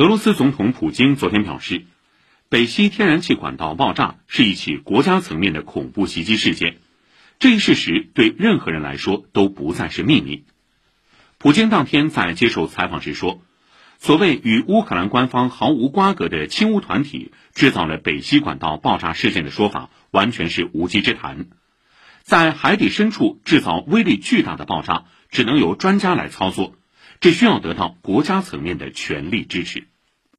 俄罗斯总统普京昨天表示，北溪天然气管道爆炸是一起国家层面的恐怖袭击事件，这一事实对任何人来说都不再是秘密。普京当天在接受采访时说，所谓与乌克兰官方毫无瓜葛的亲乌团体制造了北溪管道爆炸事件的说法完全是无稽之谈。在海底深处制造威力巨大的爆炸，只能由专家来操作，这需要得到国家层面的全力支持。